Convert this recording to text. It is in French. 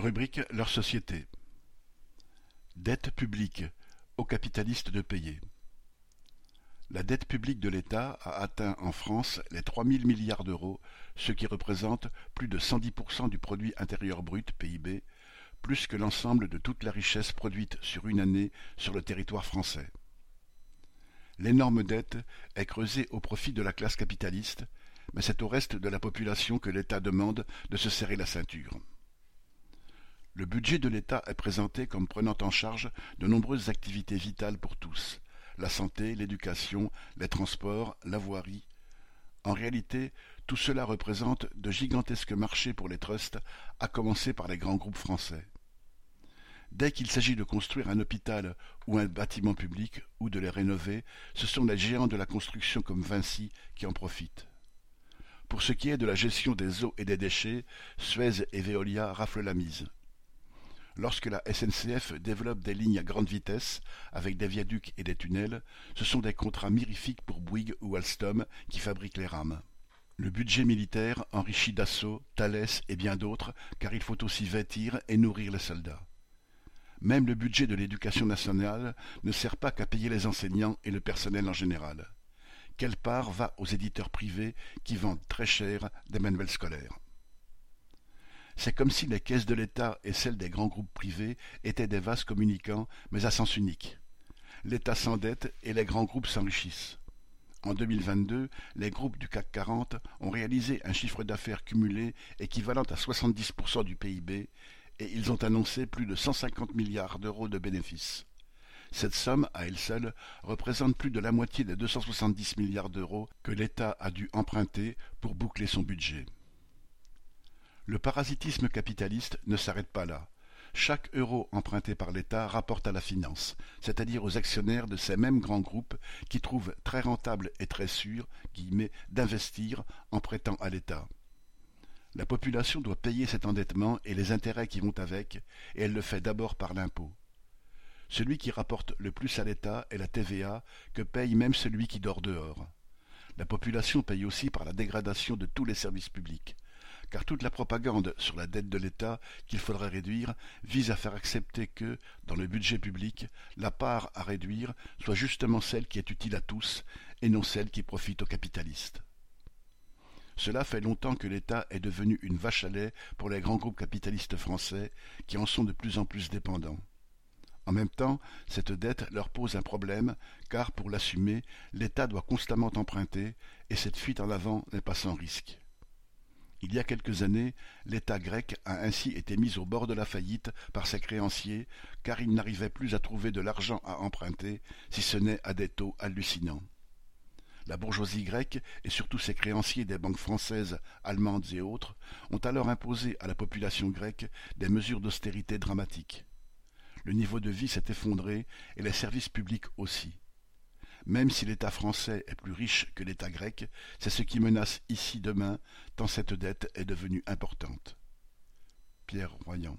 Rubrique leur société. Dette publique, aux capitalistes de payer. La dette publique de l'État a atteint en France les trois mille milliards d'euros, ce qui représente plus de 110% du produit intérieur brut PIB, plus que l'ensemble de toute la richesse produite sur une année sur le territoire français. L'énorme dette est creusée au profit de la classe capitaliste, mais c'est au reste de la population que l'État demande de se serrer la ceinture. Le budget de l'État est présenté comme prenant en charge de nombreuses activités vitales pour tous, la santé, l'éducation, les transports, la voirie. En réalité, tout cela représente de gigantesques marchés pour les trusts, à commencer par les grands groupes français. Dès qu'il s'agit de construire un hôpital ou un bâtiment public ou de les rénover, ce sont les géants de la construction comme Vinci qui en profitent. Pour ce qui est de la gestion des eaux et des déchets, Suez et Veolia raflent la mise. Lorsque la SNCF développe des lignes à grande vitesse, avec des viaducs et des tunnels, ce sont des contrats mirifiques pour Bouygues ou Alstom qui fabriquent les rames. Le budget militaire enrichit Dassault, Thalès et bien d'autres, car il faut aussi vêtir et nourrir les soldats. Même le budget de l'éducation nationale ne sert pas qu'à payer les enseignants et le personnel en général. Quelle part va aux éditeurs privés qui vendent très cher des manuels scolaires? C'est comme si les caisses de l'État et celles des grands groupes privés étaient des vases communicants, mais à sens unique. L'État s'endette et les grands groupes s'enrichissent. En 2022, les groupes du CAC 40 ont réalisé un chiffre d'affaires cumulé équivalent à 70% du PIB et ils ont annoncé plus de 150 milliards d'euros de bénéfices. Cette somme, à elle seule, représente plus de la moitié des 270 milliards d'euros que l'État a dû emprunter pour boucler son budget. Le parasitisme capitaliste ne s'arrête pas là. Chaque euro emprunté par l'État rapporte à la finance, c'est-à-dire aux actionnaires de ces mêmes grands groupes qui trouvent très rentable et très sûr d'investir en prêtant à l'État. La population doit payer cet endettement et les intérêts qui vont avec, et elle le fait d'abord par l'impôt. Celui qui rapporte le plus à l'État est la TVA, que paye même celui qui dort dehors. La population paye aussi par la dégradation de tous les services publics car toute la propagande sur la dette de l'État qu'il faudrait réduire vise à faire accepter que, dans le budget public, la part à réduire soit justement celle qui est utile à tous, et non celle qui profite aux capitalistes. Cela fait longtemps que l'État est devenu une vache à lait pour les grands groupes capitalistes français, qui en sont de plus en plus dépendants. En même temps, cette dette leur pose un problème, car pour l'assumer, l'État doit constamment emprunter, et cette fuite en avant n'est pas sans risque. Il y a quelques années, l'État grec a ainsi été mis au bord de la faillite par ses créanciers, car il n'arrivait plus à trouver de l'argent à emprunter, si ce n'est à des taux hallucinants. La bourgeoisie grecque, et surtout ses créanciers des banques françaises, allemandes et autres, ont alors imposé à la population grecque des mesures d'austérité dramatiques. Le niveau de vie s'est effondré et les services publics aussi. Même si l'État français est plus riche que l'État grec, c'est ce qui menace ici demain, tant cette dette est devenue importante. Pierre Royan